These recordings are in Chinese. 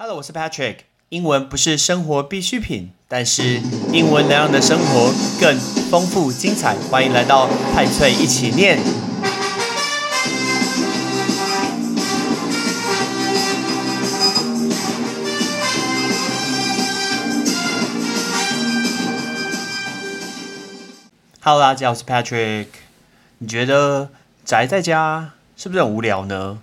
Hello，我是 Patrick。英文不是生活必需品，但是英文能让你的生活更丰富精彩。欢迎来到派翠一起念。Hello，大家好，我是 Patrick。你觉得宅在家是不是很无聊呢？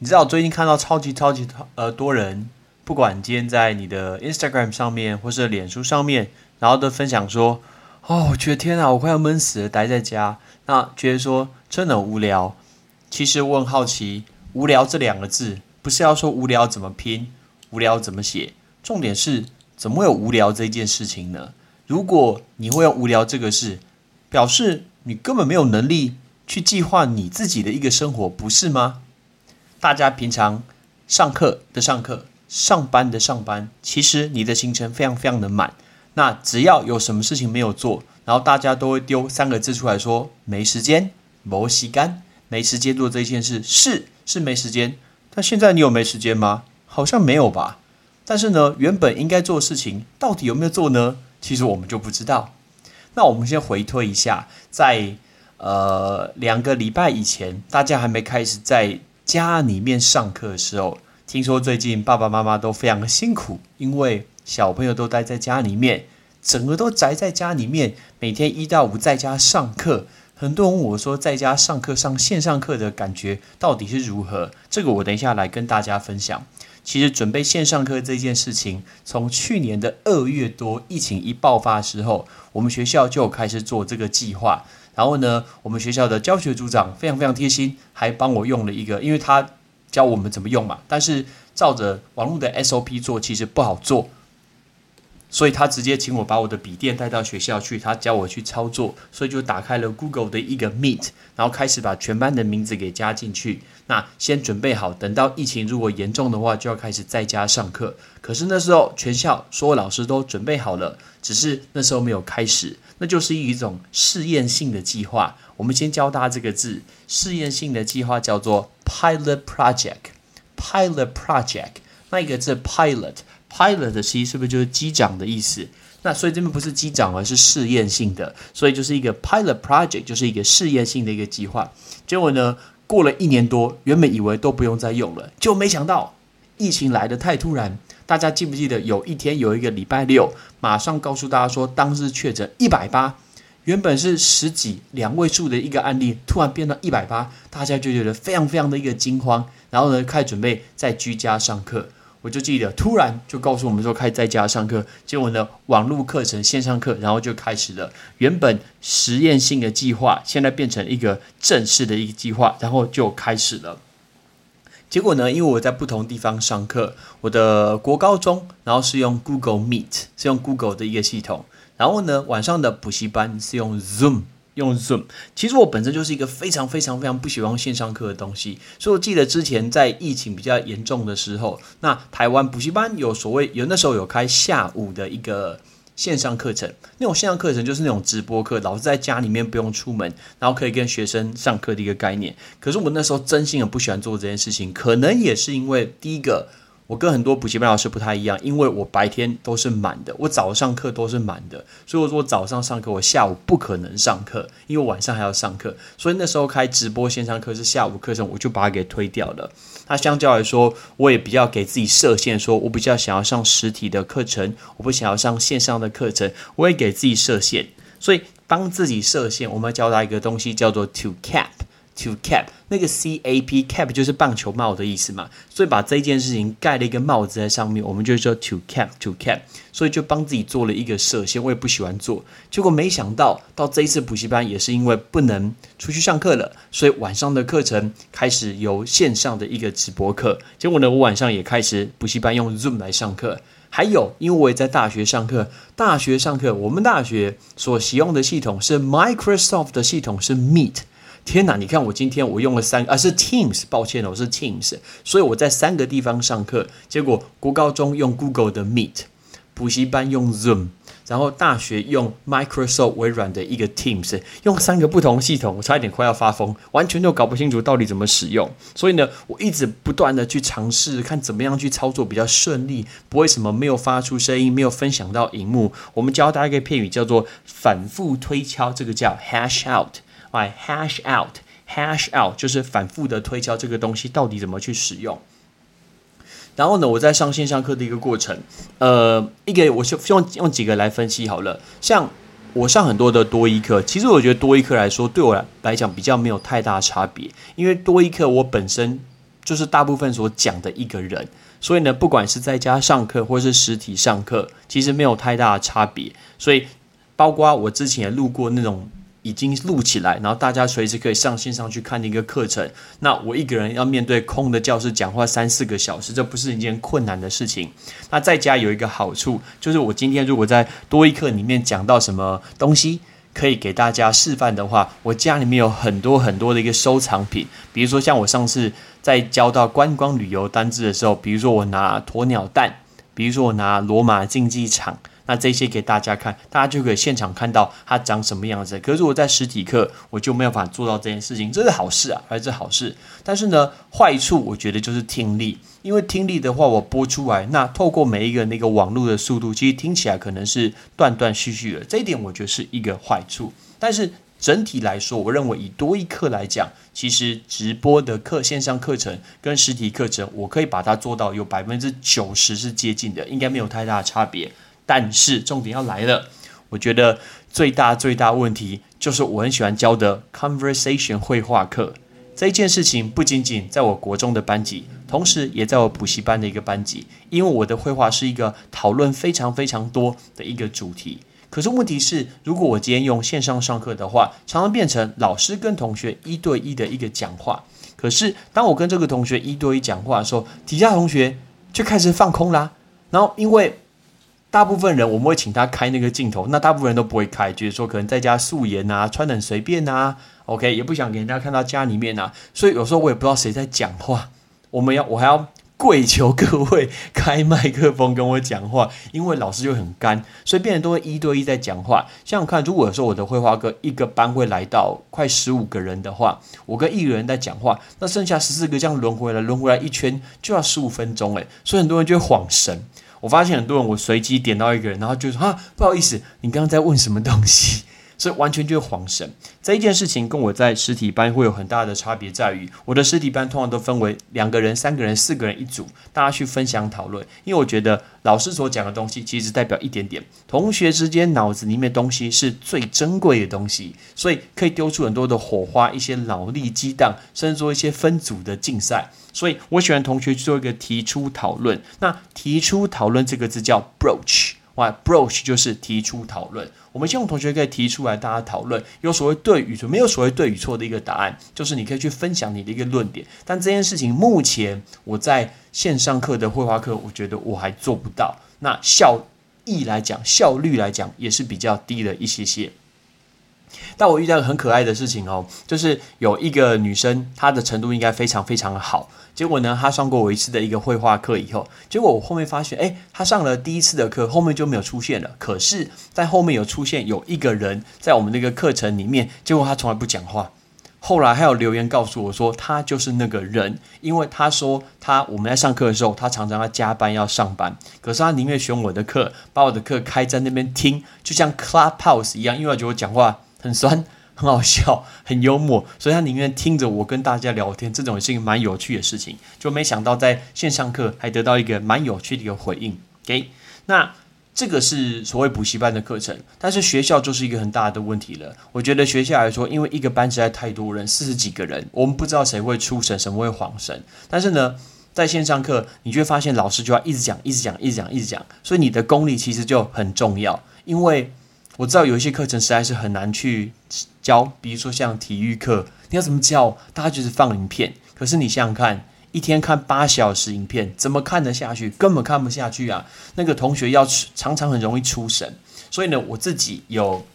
你知道我最近看到超级超级呃多人。不管今天在你的 Instagram 上面，或是脸书上面，然后都分享说：“哦，我觉得天啊，我快要闷死了，待在家。”那觉得说真的无聊。其实我很好奇，“无聊”这两个字，不是要说无聊怎么拼，无聊怎么写？重点是怎么会有无聊这件事情呢？如果你会用无聊这个事，表示你根本没有能力去计划你自己的一个生活，不是吗？大家平常上课的上课。上班的上班，其实你的行程非常非常的满。那只要有什么事情没有做，然后大家都会丢三个字出来说没时间，没洗干，没时间做这件事，是是没时间。但现在你有没时间吗？好像没有吧。但是呢，原本应该做的事情，到底有没有做呢？其实我们就不知道。那我们先回推一下，在呃两个礼拜以前，大家还没开始在家里面上课的时候。听说最近爸爸妈妈都非常的辛苦，因为小朋友都待在家里面，整个都宅在家里面，每天一到五在家上课。很多人问我说，在家上课上线上课的感觉到底是如何？这个我等一下来跟大家分享。其实准备线上课这件事情，从去年的二月多疫情一爆发的时候，我们学校就开始做这个计划。然后呢，我们学校的教学组长非常非常贴心，还帮我用了一个，因为他。教我们怎么用嘛？但是照着网络的 SOP 做，其实不好做，所以他直接请我把我的笔电带到学校去，他教我去操作，所以就打开了 Google 的一个 Meet，然后开始把全班的名字给加进去。那先准备好，等到疫情如果严重的话，就要开始在家上课。可是那时候全校所有老师都准备好了，只是那时候没有开始，那就是一种试验性的计划。我们先教大家这个字，试验性的计划叫做 pilot project。pilot project，那一个字 pilot，pilot 的其实是不是就是机长的意思？那所以这边不是机长，而是试验性的，所以就是一个 pilot project，就是一个试验性的一个计划。结果呢，过了一年多，原本以为都不用再用了，就没想到疫情来的太突然。大家记不记得有一天有一个礼拜六，马上告诉大家说，当日确诊一百八。原本是十几两位数的一个案例，突然变到一百八，大家就觉得非常非常的一个惊慌，然后呢，开始准备在居家上课。我就记得，突然就告诉我们说，开始在家上课。结果呢，网络课程线上课，然后就开始了。原本实验性的计划，现在变成一个正式的一个计划，然后就开始了。结果呢，因为我在不同地方上课，我的国高中，然后是用 Google Meet，是用 Google 的一个系统。然后呢，晚上的补习班是用 Zoom，用 Zoom。其实我本身就是一个非常非常非常不喜欢线上课的东西，所以我记得之前在疫情比较严重的时候，那台湾补习班有所谓有那时候有开下午的一个线上课程，那种线上课程就是那种直播课，老师在家里面不用出门，然后可以跟学生上课的一个概念。可是我那时候真心很不喜欢做这件事情，可能也是因为第一个。我跟很多补习班老师不太一样，因为我白天都是满的，我早上课都是满的，所以我说我早上上课，我下午不可能上课，因为晚上还要上课，所以那时候开直播线上课是下午课程，我就把它给推掉了。那相较来说，我也比较给自己设限，说我比较想要上实体的课程，我不想要上线上的课程，我也给自己设限。所以帮自己设限，我们要教他一个东西，叫做 to cap。To cap 那个 C A P cap 就是棒球帽的意思嘛，所以把这件事情盖了一个帽子在上面，我们就说 to cap to cap，所以就帮自己做了一个设限。我也不喜欢做，结果没想到到这一次补习班也是因为不能出去上课了，所以晚上的课程开始由线上的一个直播课。结果呢，我晚上也开始补习班用 Zoom 来上课。还有，因为我也在大学上课，大学上课我们大学所使用的系统是 Microsoft 的系统是 Meet。天哪！你看我今天我用了三啊是 Teams，抱歉了，我是 Teams，所以我在三个地方上课。结果国高中用 Google 的 Meet，补习班用 Zoom，然后大学用 Microsoft 微软的一个 Teams，用三个不同系统，我差一点快要发疯，完全都搞不清楚到底怎么使用。所以呢，我一直不断的去尝试，看怎么样去操作比较顺利，不会什么没有发出声音，没有分享到荧幕。我们教大家一个片语叫做反复推敲，这个叫 Hash Out，哎，Hash Out，Hash Out 就是反复的推敲这个东西到底怎么去使用。然后呢，我在上线上课的一个过程，呃，一个我就用用几个来分析好了。像我上很多的多一课，其实我觉得多一课来说，对我来讲比较没有太大差别，因为多一课我本身就是大部分所讲的一个人，所以呢，不管是在家上课或是实体上课，其实没有太大的差别。所以，包括我之前也录过那种。已经录起来，然后大家随时可以上线上去看的一个课程。那我一个人要面对空的教室讲话三四个小时，这不是一件困难的事情。那在家有一个好处，就是我今天如果在多一课里面讲到什么东西，可以给大家示范的话，我家里面有很多很多的一个收藏品。比如说像我上次在教到观光旅游单字的时候，比如说我拿鸵鸟蛋，比如说我拿罗马竞技场。那这些给大家看，大家就可以现场看到它长什么样子。可是我在实体课，我就没有办法做到这件事情，这是好事啊，还是好事？但是呢，坏处我觉得就是听力，因为听力的话，我播出来，那透过每一个那个网络的速度，其实听起来可能是断断续续的，这一点我觉得是一个坏处。但是整体来说，我认为以多一课来讲，其实直播的课线上课程跟实体课程，我可以把它做到有百分之九十是接近的，应该没有太大的差别。但是重点要来了，我觉得最大最大问题就是我很喜欢教的 conversation 绘画课这一件事情，不仅仅在我国中的班级，同时也在我补习班的一个班级，因为我的绘画是一个讨论非常非常多的一个主题。可是问题是，如果我今天用线上上课的话，常常变成老师跟同学一对一的一个讲话。可是当我跟这个同学一对一讲话的时候，底下同学就开始放空啦，然后因为。大部分人我们会请他开那个镜头，那大部分人都不会开，就是说可能在家素颜啊，穿的很随便啊，OK，也不想给人家看到家里面啊，所以有时候我也不知道谁在讲话，我们要我还要跪求各位开麦克风跟我讲话，因为老师就很干，所以变人都会一对一在讲话。像我看，如果说我的绘画课一个班会来到快十五个人的话，我跟一个人在讲话，那剩下十四个这样轮回来轮回来一圈就要十五分钟诶，所以很多人就会恍神。我发现很多人，我随机点到一个人，然后就说：“啊，不好意思，你刚刚在问什么东西？”所以完全就是恍神。这一件事情跟我在实体班会有很大的差别，在于我的实体班通常都分为两个人、三个人、四个人一组，大家去分享讨论。因为我觉得老师所讲的东西其实代表一点点，同学之间脑子里面东西是最珍贵的东西，所以可以丢出很多的火花，一些脑力激荡，甚至做一些分组的竞赛。所以我喜欢同学去做一个提出讨论。那提出讨论这个字叫 broach，哇，broach 就是提出讨论。我们希望同学可以提出来，大家讨论，有所谓对与错，没有所谓对与错的一个答案，就是你可以去分享你的一个论点。但这件事情目前我在线上课的绘画课，我觉得我还做不到。那效益来讲，效率来讲也是比较低的一些些。但我遇到很可爱的事情哦，就是有一个女生，她的程度应该非常非常的好。结果呢，他上过我一次的一个绘画课以后，结果我后面发现，哎，他上了第一次的课，后面就没有出现了。可是，在后面有出现有一个人在我们那个课程里面，结果他从来不讲话。后来还有留言告诉我说，他就是那个人，因为他说他我们在上课的时候，他常常要加班要上班，可是他宁愿选我的课，把我的课开在那边听，就像 Clubhouse 一样，因为我觉得我讲话。很酸，很好笑，很幽默，所以他宁愿听着我跟大家聊天，这种是一个蛮有趣的事情。就没想到在线上课还得到一个蛮有趣的一个回应。OK，那这个是所谓补习班的课程，但是学校就是一个很大的问题了。我觉得学校来说，因为一个班实在太多人，四十几个人，我们不知道谁会出神，什么会晃神。但是呢，在线上课，你就会发现老师就要一直讲，一直讲，一直讲，一直讲，所以你的功力其实就很重要，因为。我知道有一些课程实在是很难去教，比如说像体育课，你要怎么教？大家就是放影片，可是你想想看，一天看八小时影片，怎么看得下去？根本看不下去啊！那个同学要常常很容易出神，所以呢，我自己有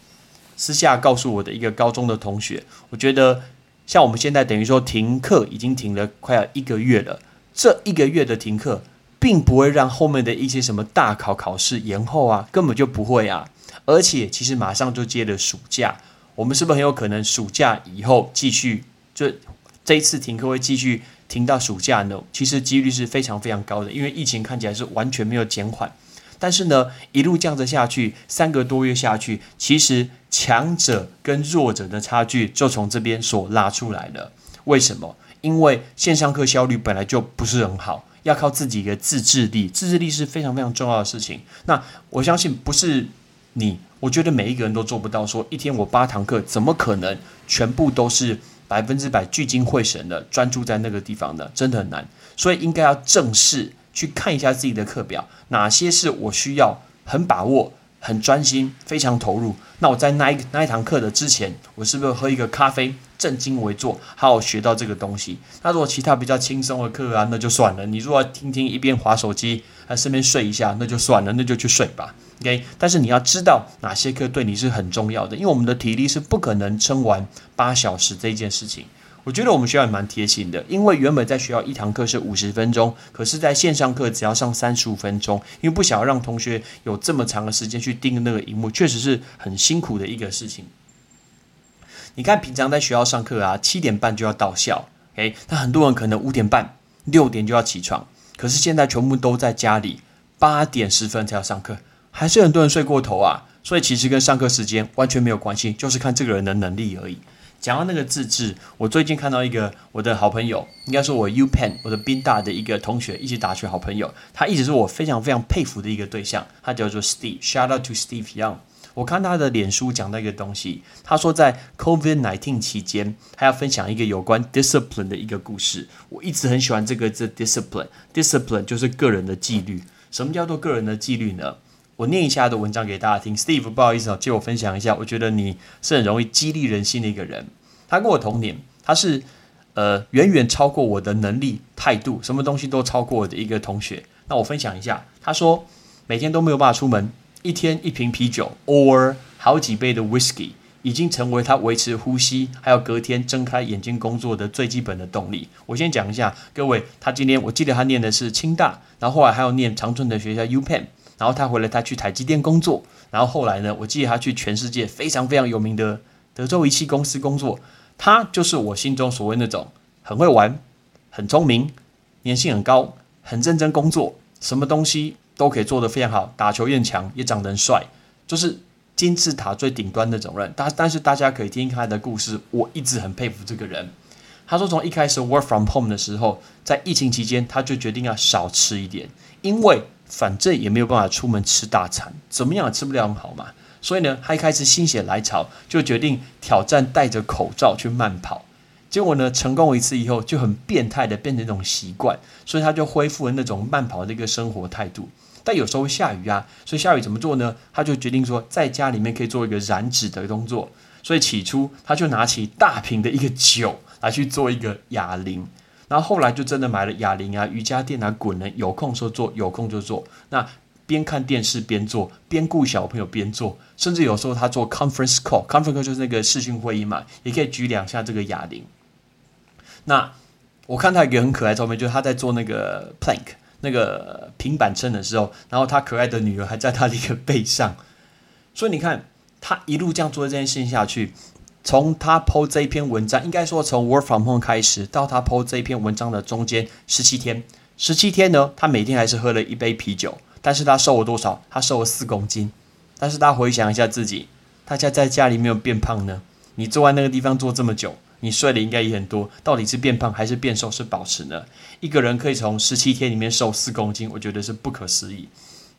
私下告诉我的一个高中的同学，我觉得像我们现在等于说停课已经停了快要一个月了，这一个月的停课。并不会让后面的一些什么大考考试延后啊，根本就不会啊。而且其实马上就接了暑假，我们是不是很有可能暑假以后继续就这一次停课会继续停到暑假呢？其实几率是非常非常高的，因为疫情看起来是完全没有减缓。但是呢，一路降着下去，三个多月下去，其实强者跟弱者的差距就从这边所拉出来了。为什么？因为线上课效率本来就不是很好，要靠自己的自制力，自制力是非常非常重要的事情。那我相信不是你，我觉得每一个人都做不到。说一天我八堂课，怎么可能全部都是百分之百聚精会神的专注在那个地方呢？真的很难。所以应该要正视。去看一下自己的课表，哪些是我需要很把握、很专心、非常投入？那我在那一那一堂课的之前，我是不是喝一个咖啡，正襟危坐，好好学到这个东西？那如果其他比较轻松的课啊，那就算了。你如果听听一边划手机，还顺便睡一下，那就算了，那就去睡吧。OK，但是你要知道哪些课对你是很重要的，因为我们的体力是不可能撑完八小时这件事情。我觉得我们学校也蛮贴心的，因为原本在学校一堂课是五十分钟，可是在线上课只要上三十五分钟，因为不想要让同学有这么长的时间去盯那个荧幕，确实是很辛苦的一个事情。你看平常在学校上课啊，七点半就要到校，诶，那很多人可能五点半、六点就要起床，可是现在全部都在家里，八点十分才要上课，还是很多人睡过头啊，所以其实跟上课时间完全没有关系，就是看这个人的能力而已。讲到那个自制，我最近看到一个我的好朋友，应该说我 U Pen 我的宾大的一个同学，一起打球好朋友，他一直是我非常非常佩服的一个对象，他叫做 Steve，Shout out to Steve Young。我看他的脸书讲到一个东西，他说在 COVID nineteen 期间，他要分享一个有关 discipline 的一个故事。我一直很喜欢这个字 discipline，discipline 就是个人的纪律。什么叫做个人的纪律呢？我念一下的文章给大家听，Steve，不好意思哦，借我分享一下。我觉得你是很容易激励人心的一个人。他跟我同年，他是呃远远超过我的能力、态度，什么东西都超过我的一个同学。那我分享一下，他说每天都没有办法出门，一天一瓶啤酒，or 好几杯的 whisky，已经成为他维持呼吸，还有隔天睁开眼睛工作的最基本的动力。我先讲一下，各位，他今天我记得他念的是清大，然后后来还有念长春的学校 U Penn。然后他回来，他去台积电工作。然后后来呢，我记得他去全世界非常非常有名的德州仪器公司工作。他就是我心中所谓那种很会玩、很聪明、年薪很高、很认真工作，什么东西都可以做得非常好，打球也强，也长得很帅，就是金字塔最顶端那种人。但但是大家可以听他的故事，我一直很佩服这个人。他说从一开始 work from home 的时候，在疫情期间，他就决定要少吃一点，因为。反正也没有办法出门吃大餐，怎么样也吃不了很好嘛。所以呢，他一开始心血来潮，就决定挑战戴着口罩去慢跑。结果呢，成功一次以后，就很变态的变成一种习惯，所以他就恢复了那种慢跑的一个生活态度。但有时候下雨啊，所以下雨怎么做呢？他就决定说，在家里面可以做一个燃脂的动作。所以起初他就拿起大瓶的一个酒来去做一个哑铃。然后后来就真的买了哑铃啊、瑜伽垫啊、滚轮，有空就做，有空就做。那边看电视边做，边顾小朋友边做，甚至有时候他做 conference call，conference call 就是那个视讯会议嘛，也可以举两下这个哑铃。那我看他一个很可爱照片，就是他在做那个 plank 那个平板撑的时候，然后他可爱的女儿还在他的一个背上，所以你看他一路这样做这件事情下去。从他 PO 这一篇文章，应该说从 Work from Home 开始到他 PO 这一篇文章的中间十七天，十七天呢，他每天还是喝了一杯啤酒，但是他瘦了多少？他瘦了四公斤。但是他回想一下自己，大家在家里没有变胖呢？你坐在那个地方坐这么久，你睡的应该也很多，到底是变胖还是变瘦是保持呢？一个人可以从十七天里面瘦四公斤，我觉得是不可思议。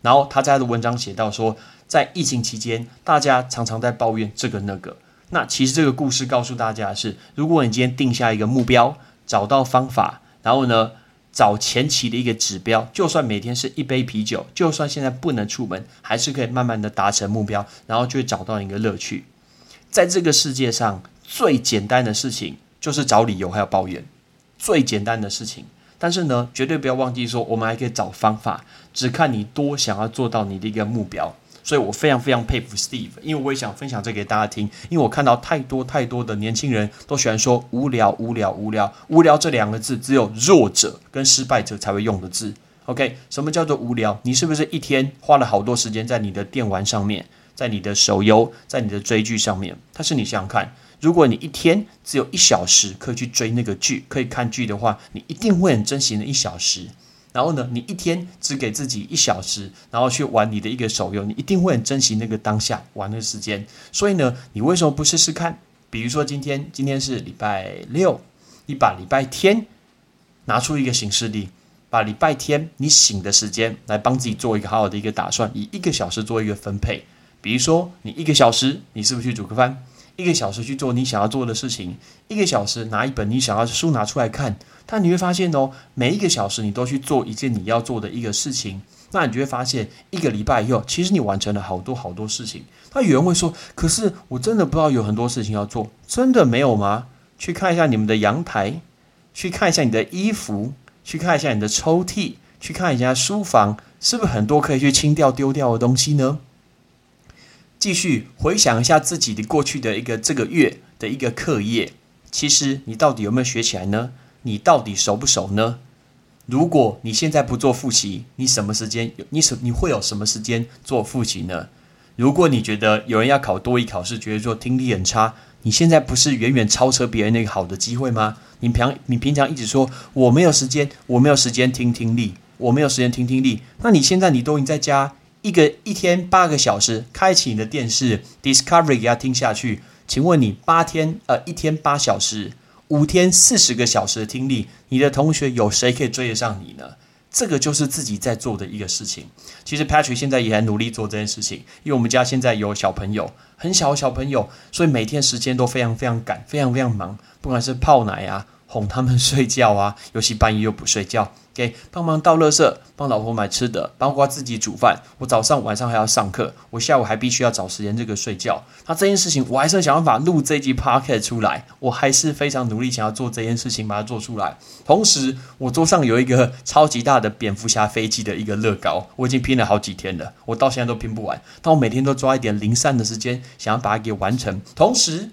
然后他在他的文章写到说，在疫情期间，大家常常在抱怨这个那个。那其实这个故事告诉大家的是，如果你今天定下一个目标，找到方法，然后呢，找前期的一个指标，就算每天是一杯啤酒，就算现在不能出门，还是可以慢慢的达成目标，然后就会找到一个乐趣。在这个世界上最简单的事情就是找理由还有抱怨，最简单的事情。但是呢，绝对不要忘记说，我们还可以找方法，只看你多想要做到你的一个目标。所以我非常非常佩服 Steve，因为我也想分享这给大家听。因为我看到太多太多的年轻人都喜欢说无聊、无聊、无聊、无聊这两个字，只有弱者跟失败者才会用的字。OK，什么叫做无聊？你是不是一天花了好多时间在你的电玩上面，在你的手游，在你的追剧上面？但是你想想看，如果你一天只有一小时可以去追那个剧，可以看剧的话，你一定会很珍惜那一小时。然后呢，你一天只给自己一小时，然后去玩你的一个手游，你一定会很珍惜那个当下玩的时间。所以呢，你为什么不试试看？比如说今天，今天是礼拜六，你把礼拜天拿出一个形式力，把礼拜天你醒的时间来帮自己做一个好好的一个打算，以一个小时做一个分配。比如说，你一个小时，你是不是去煮个饭？一个小时去做你想要做的事情，一个小时拿一本你想要的书拿出来看。但你会发现哦，每一个小时你都去做一件你要做的一个事情，那你就会发现一个礼拜以后，其实你完成了好多好多事情。那有人会说，可是我真的不知道有很多事情要做，真的没有吗？去看一下你们的阳台，去看一下你的衣服，去看一下你的抽屉，去看一下书房，是不是很多可以去清掉丢掉的东西呢？继续回想一下自己的过去的一个这个月的一个课业，其实你到底有没有学起来呢？你到底熟不熟呢？如果你现在不做复习，你什么时间有？你什你会有什么时间做复习呢？如果你觉得有人要考多一考试，觉得说听力很差，你现在不是远远超车别人那个好的机会吗？你平你平常一直说我没有时间，我没有时间听听力，我没有时间听听力，那你现在你都已经在家。一个一天八个小时，开启你的电视，Discovery 给他听下去。请问你八天呃一天八小时，五天四十个小时的听力，你的同学有谁可以追得上你呢？这个就是自己在做的一个事情。其实 Patrick 现在也很努力做这件事情，因为我们家现在有小朋友，很小的小朋友，所以每天时间都非常非常赶，非常非常忙，不管是泡奶啊。哄他们睡觉啊，尤其半夜又不睡觉。给帮忙倒垃圾，帮老婆买吃的，包括自己煮饭。我早上晚上还要上课，我下午还必须要找时间这个睡觉。那这件事情，我还是想办法录这集 podcast 出来。我还是非常努力想要做这件事情，把它做出来。同时，我桌上有一个超级大的蝙蝠侠飞机的一个乐高，我已经拼了好几天了，我到现在都拼不完。但我每天都抓一点零散的时间，想要把它给完成。同时，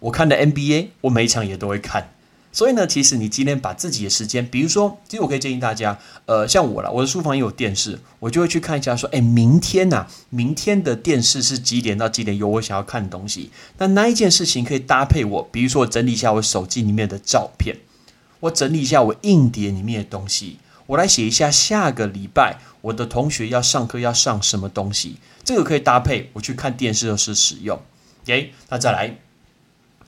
我看的 NBA，我每一场也都会看。所以呢，其实你今天把自己的时间，比如说，其实我可以建议大家，呃，像我了，我的书房也有电视，我就会去看一下，说，哎，明天呐，明天的电视是几点到几点有我想要看的东西，那那一件事情可以搭配我，比如说我整理一下我手机里面的照片，我整理一下我硬碟里面的东西，我来写一下下个礼拜我的同学要上课要上什么东西，这个可以搭配我去看电视的时候使用。OK，那再来。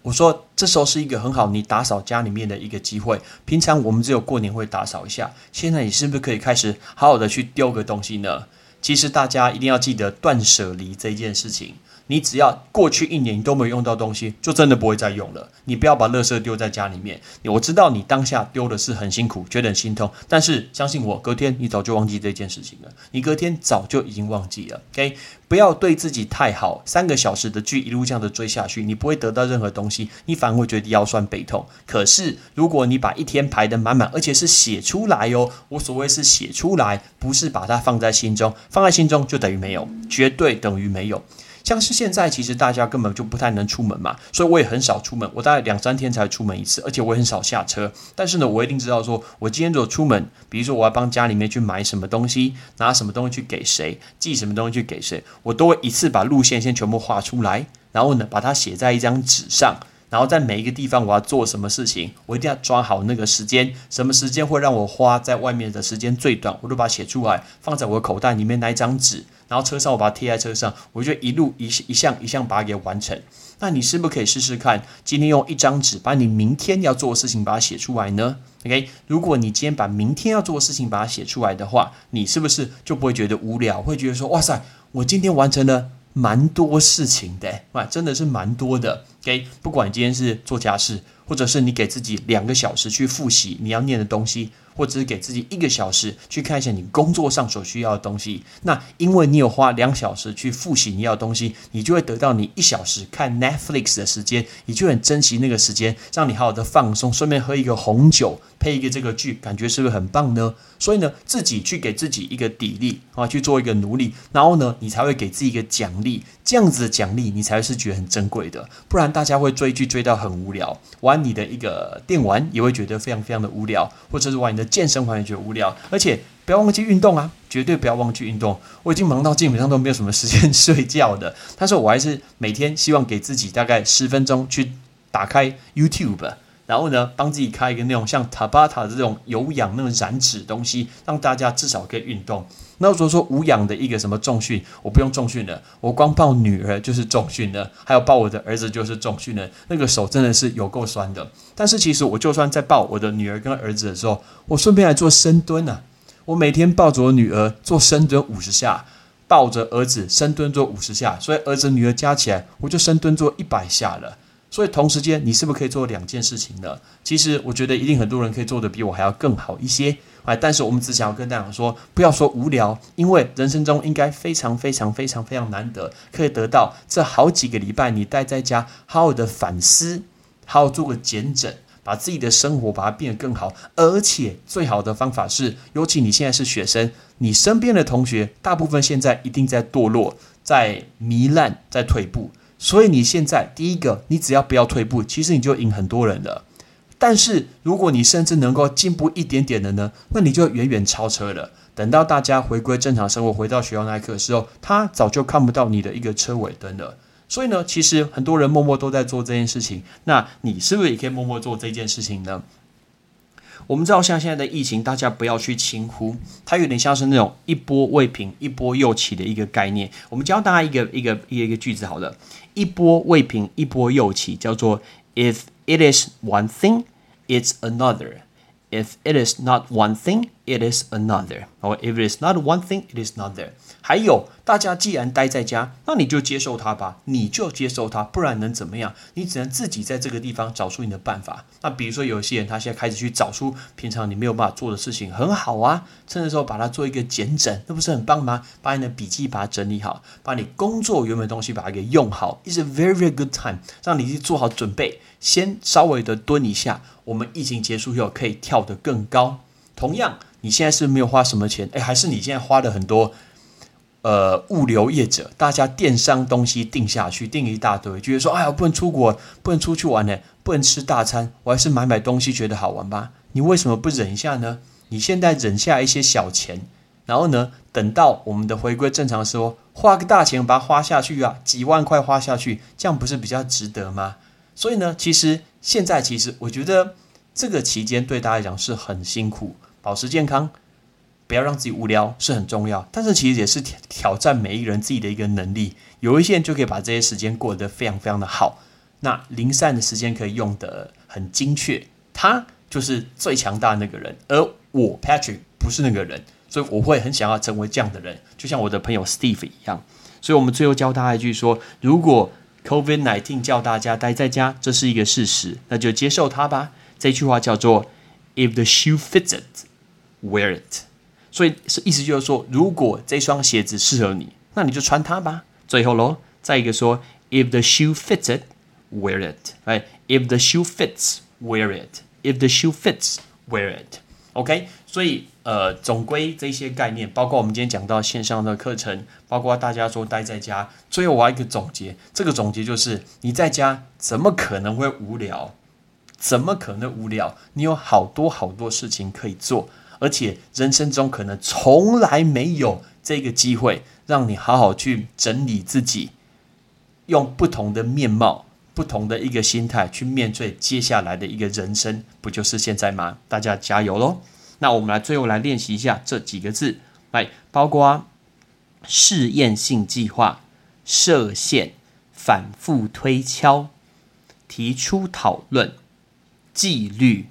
我说，这时候是一个很好你打扫家里面的一个机会。平常我们只有过年会打扫一下，现在你是不是可以开始好好的去丢个东西呢？其实大家一定要记得断舍离这件事情。你只要过去一年你都没有用到东西，就真的不会再用了。你不要把垃圾丢在家里面。我知道你当下丢的是很辛苦，觉得很心痛，但是相信我，隔天你早就忘记这件事情了。你隔天早就已经忘记了。OK，不要对自己太好。三个小时的剧一路这样的追下去，你不会得到任何东西，你反而会觉得腰酸背痛。可是如果你把一天排得满满，而且是写出来哦，我所谓是写出来，不是把它放在心中，放在心中就等于没有，绝对等于没有。像是现在，其实大家根本就不太能出门嘛，所以我也很少出门。我大概两三天才出门一次，而且我也很少下车。但是呢，我一定知道说，我今天如果出门，比如说我要帮家里面去买什么东西，拿什么东西去给谁，寄什么东西去给谁，我都会一次把路线先全部画出来，然后呢，把它写在一张纸上。然后在每一个地方我要做什么事情，我一定要抓好那个时间，什么时间会让我花在外面的时间最短，我都把它写出来，放在我的口袋里面那一张纸。然后车上我把它贴在车上，我就一路一一项一项把它给完成。那你是不是可以试试看，今天用一张纸把你明天要做的事情把它写出来呢？OK，如果你今天把明天要做的事情把它写出来的话，你是不是就不会觉得无聊，会觉得说哇塞，我今天完成了。蛮多事情的，哇，真的是蛮多的。OK，不管今天是做家事，或者是你给自己两个小时去复习你要念的东西。或者是给自己一个小时去看一下你工作上所需要的东西，那因为你有花两小时去复习你要的东西，你就会得到你一小时看 Netflix 的时间，你就很珍惜那个时间，让你好好的放松，顺便喝一个红酒，配一个这个剧，感觉是不是很棒呢？所以呢，自己去给自己一个砥砺啊，去做一个努力，然后呢，你才会给自己一个奖励，这样子的奖励你才会是觉得很珍贵的，不然大家会追剧追到很无聊，玩你的一个电玩也会觉得非常非常的无聊，或者是玩你的。健身环也觉得无聊，而且不要忘记运动啊，绝对不要忘记运动。我已经忙到基本上都没有什么时间睡觉的，但是我还是每天希望给自己大概十分钟去打开 YouTube。然后呢，帮自己开一个那种像塔巴塔的这种有氧那种燃脂东西，让大家至少可以运动。那如果说无氧的一个什么重训，我不用重训了，我光抱女儿就是重训了，还有抱我的儿子就是重训了，那个手真的是有够酸的。但是其实我就算在抱我的女儿跟儿子的时候，我顺便来做深蹲啊，我每天抱着我女儿做深蹲五十下，抱着儿子深蹲做五十下，所以儿子女儿加起来我就深蹲做一百下了。所以同时间，你是不是可以做两件事情呢？其实我觉得一定很多人可以做的比我还要更好一些。哎，但是我们只想要跟大家说，不要说无聊，因为人生中应该非常非常非常非常难得，可以得到这好几个礼拜你待在家，好好的反思，好好做个检整，把自己的生活把它变得更好。而且最好的方法是，尤其你现在是学生，你身边的同学大部分现在一定在堕落，在糜烂，在退步。所以你现在第一个，你只要不要退步，其实你就赢很多人了。但是如果你甚至能够进步一点点的呢，那你就远远超车了。等到大家回归正常生活，回到学校那一刻的时候，他早就看不到你的一个车尾灯了。所以呢，其实很多人默默都在做这件事情。那你是不是也可以默默做这件事情呢？我们知道，像现在的疫情，大家不要去轻忽，它有点像是那种一波未平一波又起的一个概念。我们教大家一个一个一个句子，好了，一波未平一波又起，叫做 If it is one thing, it's another. If it is not one thing, it is another. Or if it is not one thing, it is another. 还有，大家既然待在家，那你就接受它吧，你就接受它，不然能怎么样？你只能自己在这个地方找出你的办法。那比如说，有些人他现在开始去找出平常你没有办法做的事情，很好啊，趁的时候把它做一个简整，那不是很棒吗？把你的笔记把它整理好，把你工作原本的东西把它给用好，is a very very good time，让你去做好准备，先稍微的蹲一下，我们疫情结束以后可以跳得更高。同样，你现在是没有花什么钱，哎，还是你现在花了很多？呃，物流业者，大家电商东西定下去，定一大堆，觉得说，哎呀，不能出国，不能出去玩呢，不能吃大餐，我还是买买东西觉得好玩吧？你为什么不忍一下呢？你现在忍下一些小钱，然后呢，等到我们的回归正常的时候，花个大钱把它花下去啊，几万块花下去，这样不是比较值得吗？所以呢，其实现在其实我觉得这个期间对大家来讲是很辛苦，保持健康。不要让自己无聊是很重要，但是其实也是挑挑战每一个人自己的一个能力。有一些人就可以把这些时间过得非常非常的好，那零散的时间可以用得很精确，他就是最强大的那个人。而我 Patrick 不是那个人，所以我会很想要成为这样的人，就像我的朋友 Steve 一样。所以，我们最后教大家一句说：如果 COVID nineteen 叫大家待在家，这是一个事实，那就接受它吧。这句话叫做：If the shoe fits it, wear it。所以是意思就是说，如果这双鞋子适合你，那你就穿它吧。最后喽，再一个说，If the shoe fits it, wear it。哎，If the shoe fits, wear it。If the shoe fits, wear it。OK，所以呃，总归这些概念，包括我们今天讲到线上的课程，包括大家说待在家，最后我要一个总结。这个总结就是，你在家怎么可能会无聊？怎么可能无聊？你有好多好多事情可以做。而且人生中可能从来没有这个机会，让你好好去整理自己，用不同的面貌、不同的一个心态去面对接下来的一个人生，不就是现在吗？大家加油喽！那我们来最后来练习一下这几个字，来，包括试验性计划、设限、反复推敲、提出讨论、纪律、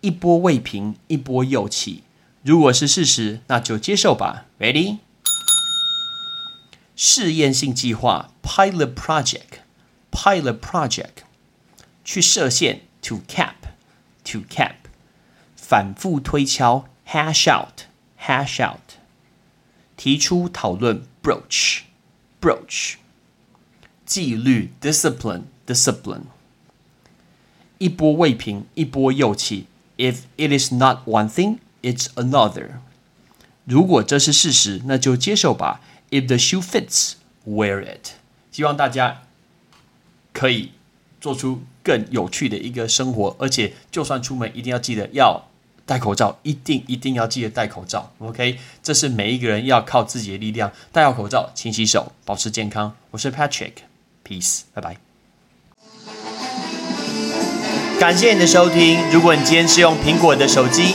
一波未平一波又起。如果是事实，那就接受吧。Ready？试验性计划 （pilot project），pilot project，去设限 （to cap），to cap，反复推敲 （hash out），hash out，提出讨论 （broach），broach，纪律 （discipline），discipline，一波未平一波又起。If it is not one thing。 It's another。如果这是事实，那就接受吧。If the shoe fits, wear it。希望大家可以做出更有趣的一个生活，而且就算出门，一定要记得要戴口罩，一定一定要记得戴口罩。OK，这是每一个人要靠自己的力量。戴好口罩，勤洗手，保持健康。我是 Patrick，Peace，拜拜。感谢你的收听。如果你今天是用苹果的手机，